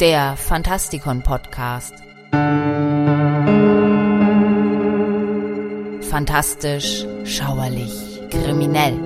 der Fantastikon Podcast. Fantastisch, schauerlich, kriminell.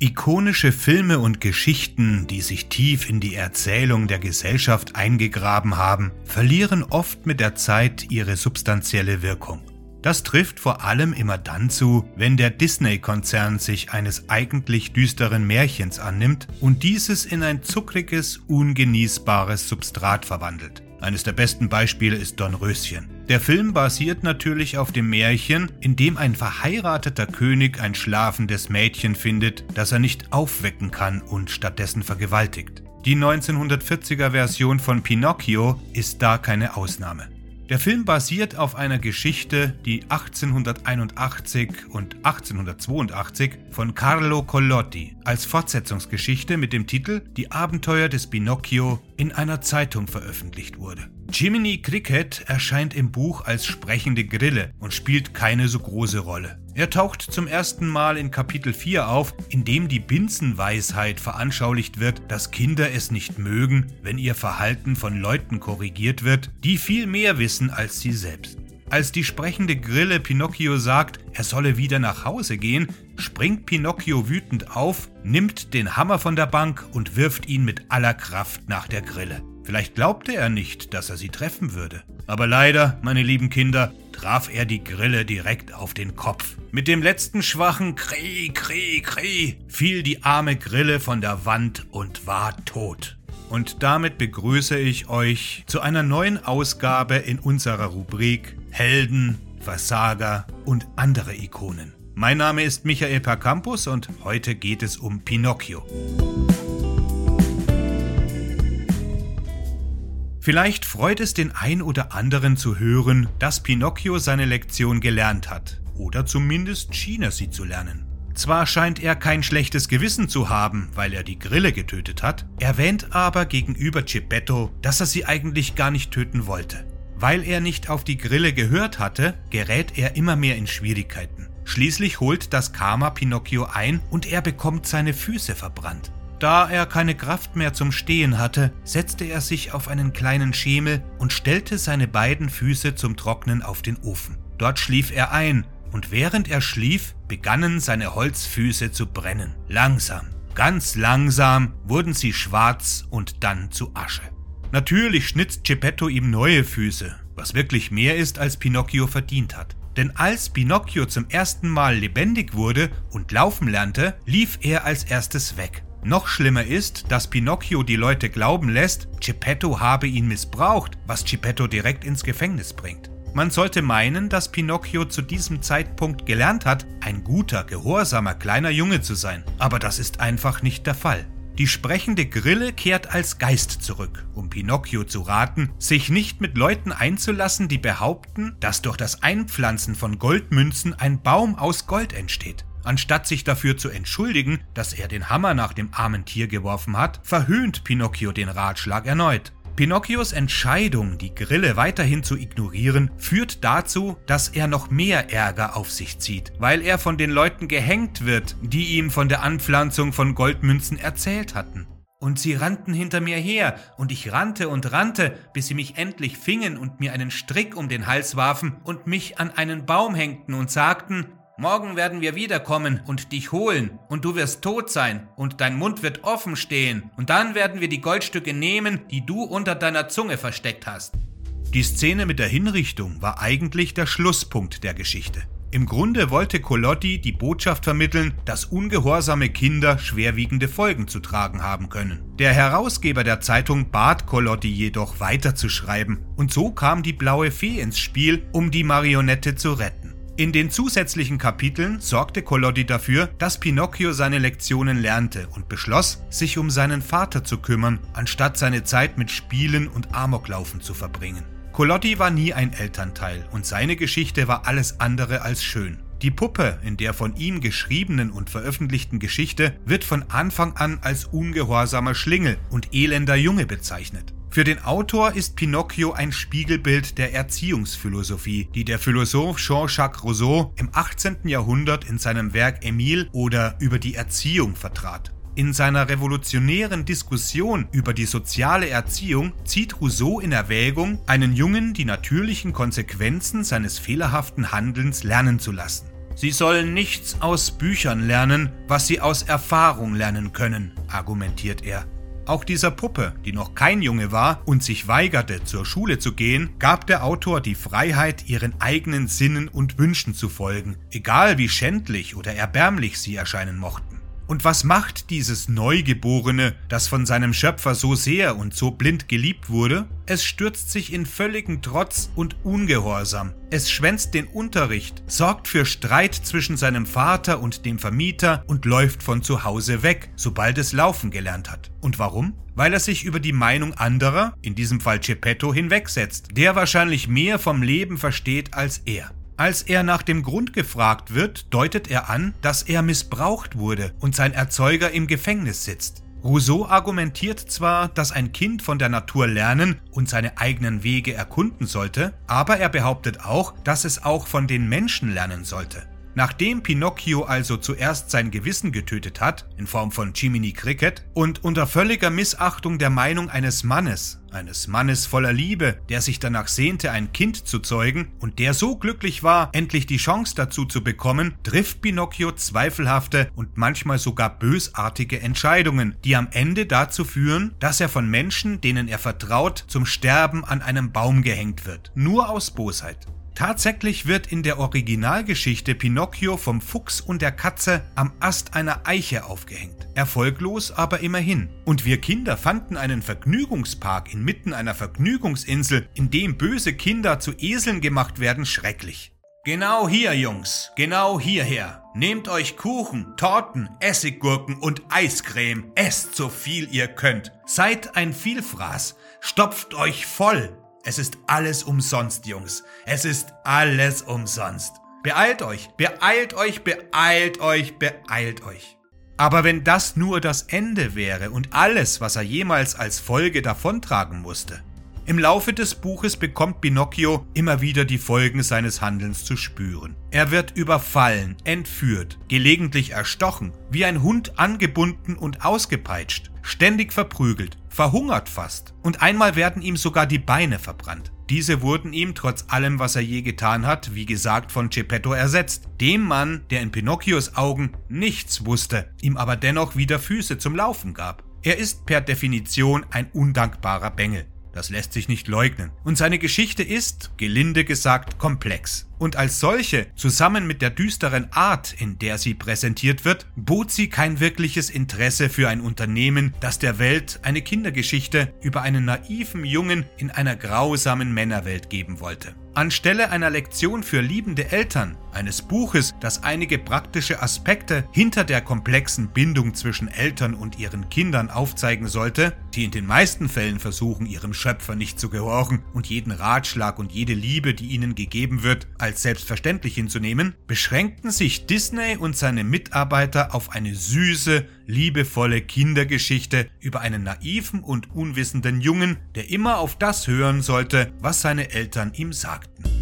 Ikonische Filme und Geschichten, die sich tief in die Erzählung der Gesellschaft eingegraben haben, verlieren oft mit der Zeit ihre substanzielle Wirkung. Das trifft vor allem immer dann zu, wenn der Disney-Konzern sich eines eigentlich düsteren Märchens annimmt und dieses in ein zuckriges, ungenießbares Substrat verwandelt. Eines der besten Beispiele ist Dornröschen. Der Film basiert natürlich auf dem Märchen, in dem ein verheirateter König ein schlafendes Mädchen findet, das er nicht aufwecken kann und stattdessen vergewaltigt. Die 1940er Version von Pinocchio ist da keine Ausnahme. Der Film basiert auf einer Geschichte, die 1881 und 1882 von Carlo Collotti als Fortsetzungsgeschichte mit dem Titel Die Abenteuer des Pinocchio in einer Zeitung veröffentlicht wurde. Jiminy Cricket erscheint im Buch als sprechende Grille und spielt keine so große Rolle. Er taucht zum ersten Mal in Kapitel 4 auf, in dem die Binsenweisheit veranschaulicht wird, dass Kinder es nicht mögen, wenn ihr Verhalten von Leuten korrigiert wird, die viel mehr wissen als sie selbst. Als die sprechende Grille Pinocchio sagt, er solle wieder nach Hause gehen, springt Pinocchio wütend auf, nimmt den Hammer von der Bank und wirft ihn mit aller Kraft nach der Grille. Vielleicht glaubte er nicht, dass er sie treffen würde. Aber leider, meine lieben Kinder, traf er die Grille direkt auf den Kopf. Mit dem letzten schwachen Kri, Kri, Kri fiel die arme Grille von der Wand und war tot. Und damit begrüße ich euch zu einer neuen Ausgabe in unserer Rubrik Helden, Versager und andere Ikonen. Mein Name ist Michael Percampus und heute geht es um Pinocchio. Vielleicht freut es den ein oder anderen zu hören, dass Pinocchio seine Lektion gelernt hat. Oder zumindest schien er sie zu lernen. Zwar scheint er kein schlechtes Gewissen zu haben, weil er die Grille getötet hat, erwähnt aber gegenüber Geppetto, dass er sie eigentlich gar nicht töten wollte. Weil er nicht auf die Grille gehört hatte, gerät er immer mehr in Schwierigkeiten. Schließlich holt das Karma Pinocchio ein und er bekommt seine Füße verbrannt. Da er keine Kraft mehr zum Stehen hatte, setzte er sich auf einen kleinen Schemel und stellte seine beiden Füße zum Trocknen auf den Ofen. Dort schlief er ein, und während er schlief, begannen seine Holzfüße zu brennen. Langsam, ganz langsam wurden sie schwarz und dann zu Asche. Natürlich schnitt Geppetto ihm neue Füße, was wirklich mehr ist, als Pinocchio verdient hat. Denn als Pinocchio zum ersten Mal lebendig wurde und laufen lernte, lief er als erstes weg. Noch schlimmer ist, dass Pinocchio die Leute glauben lässt, Geppetto habe ihn missbraucht, was Geppetto direkt ins Gefängnis bringt. Man sollte meinen, dass Pinocchio zu diesem Zeitpunkt gelernt hat, ein guter, gehorsamer kleiner Junge zu sein. Aber das ist einfach nicht der Fall. Die sprechende Grille kehrt als Geist zurück, um Pinocchio zu raten, sich nicht mit Leuten einzulassen, die behaupten, dass durch das Einpflanzen von Goldmünzen ein Baum aus Gold entsteht. Anstatt sich dafür zu entschuldigen, dass er den Hammer nach dem armen Tier geworfen hat, verhöhnt Pinocchio den Ratschlag erneut. Pinocchios Entscheidung, die Grille weiterhin zu ignorieren, führt dazu, dass er noch mehr Ärger auf sich zieht, weil er von den Leuten gehängt wird, die ihm von der Anpflanzung von Goldmünzen erzählt hatten. Und sie rannten hinter mir her, und ich rannte und rannte, bis sie mich endlich fingen und mir einen Strick um den Hals warfen und mich an einen Baum hängten und sagten, Morgen werden wir wiederkommen und dich holen, und du wirst tot sein, und dein Mund wird offen stehen, und dann werden wir die Goldstücke nehmen, die du unter deiner Zunge versteckt hast. Die Szene mit der Hinrichtung war eigentlich der Schlusspunkt der Geschichte. Im Grunde wollte Colotti die Botschaft vermitteln, dass ungehorsame Kinder schwerwiegende Folgen zu tragen haben können. Der Herausgeber der Zeitung bat Colotti jedoch weiterzuschreiben, und so kam die blaue Fee ins Spiel, um die Marionette zu retten. In den zusätzlichen Kapiteln sorgte Collodi dafür, dass Pinocchio seine Lektionen lernte und beschloss, sich um seinen Vater zu kümmern, anstatt seine Zeit mit Spielen und Amoklaufen zu verbringen. Collodi war nie ein Elternteil und seine Geschichte war alles andere als schön. Die Puppe in der von ihm geschriebenen und veröffentlichten Geschichte wird von Anfang an als ungehorsamer Schlingel und elender Junge bezeichnet. Für den Autor ist Pinocchio ein Spiegelbild der Erziehungsphilosophie, die der Philosoph Jean-Jacques Rousseau im 18. Jahrhundert in seinem Werk Emile oder über die Erziehung vertrat. In seiner revolutionären Diskussion über die soziale Erziehung zieht Rousseau in Erwägung, einen Jungen die natürlichen Konsequenzen seines fehlerhaften Handelns lernen zu lassen. Sie sollen nichts aus Büchern lernen, was sie aus Erfahrung lernen können, argumentiert er. Auch dieser Puppe, die noch kein Junge war und sich weigerte, zur Schule zu gehen, gab der Autor die Freiheit, ihren eigenen Sinnen und Wünschen zu folgen, egal wie schändlich oder erbärmlich sie erscheinen mochten. Und was macht dieses Neugeborene, das von seinem Schöpfer so sehr und so blind geliebt wurde? Es stürzt sich in völligen Trotz und Ungehorsam. Es schwänzt den Unterricht, sorgt für Streit zwischen seinem Vater und dem Vermieter und läuft von zu Hause weg, sobald es laufen gelernt hat. Und warum? Weil er sich über die Meinung anderer, in diesem Fall Geppetto, hinwegsetzt, der wahrscheinlich mehr vom Leben versteht als er. Als er nach dem Grund gefragt wird, deutet er an, dass er missbraucht wurde und sein Erzeuger im Gefängnis sitzt. Rousseau argumentiert zwar, dass ein Kind von der Natur lernen und seine eigenen Wege erkunden sollte, aber er behauptet auch, dass es auch von den Menschen lernen sollte. Nachdem Pinocchio also zuerst sein Gewissen getötet hat, in Form von Jiminy Cricket, und unter völliger Missachtung der Meinung eines Mannes, eines Mannes voller Liebe, der sich danach sehnte, ein Kind zu zeugen und der so glücklich war, endlich die Chance dazu zu bekommen, trifft Pinocchio zweifelhafte und manchmal sogar bösartige Entscheidungen, die am Ende dazu führen, dass er von Menschen, denen er vertraut, zum Sterben an einem Baum gehängt wird, nur aus Bosheit. Tatsächlich wird in der Originalgeschichte Pinocchio vom Fuchs und der Katze am Ast einer Eiche aufgehängt. Erfolglos aber immerhin. Und wir Kinder fanden einen Vergnügungspark inmitten einer Vergnügungsinsel, in dem böse Kinder zu Eseln gemacht werden, schrecklich. Genau hier, Jungs, genau hierher. Nehmt euch Kuchen, Torten, Essiggurken und Eiscreme. Esst so viel ihr könnt. Seid ein Vielfraß. Stopft euch voll. Es ist alles umsonst, Jungs. Es ist alles umsonst. Beeilt euch, beeilt euch, beeilt euch, beeilt euch. Aber wenn das nur das Ende wäre und alles, was er jemals als Folge davontragen musste. Im Laufe des Buches bekommt Pinocchio immer wieder die Folgen seines Handelns zu spüren. Er wird überfallen, entführt, gelegentlich erstochen, wie ein Hund angebunden und ausgepeitscht, ständig verprügelt, verhungert fast. Und einmal werden ihm sogar die Beine verbrannt. Diese wurden ihm trotz allem, was er je getan hat, wie gesagt von Geppetto ersetzt, dem Mann, der in Pinocchios Augen nichts wusste, ihm aber dennoch wieder Füße zum Laufen gab. Er ist per Definition ein undankbarer Bengel. Das lässt sich nicht leugnen. Und seine Geschichte ist, gelinde gesagt, komplex und als solche, zusammen mit der düsteren Art, in der sie präsentiert wird, bot sie kein wirkliches Interesse für ein Unternehmen, das der Welt eine Kindergeschichte über einen naiven Jungen in einer grausamen Männerwelt geben wollte. Anstelle einer Lektion für liebende Eltern, eines Buches, das einige praktische Aspekte hinter der komplexen Bindung zwischen Eltern und ihren Kindern aufzeigen sollte, die in den meisten Fällen versuchen, ihrem Schöpfer nicht zu gehorchen und jeden Ratschlag und jede Liebe, die ihnen gegeben wird, als als selbstverständlich hinzunehmen, beschränkten sich Disney und seine Mitarbeiter auf eine süße, liebevolle Kindergeschichte über einen naiven und unwissenden Jungen, der immer auf das hören sollte, was seine Eltern ihm sagten.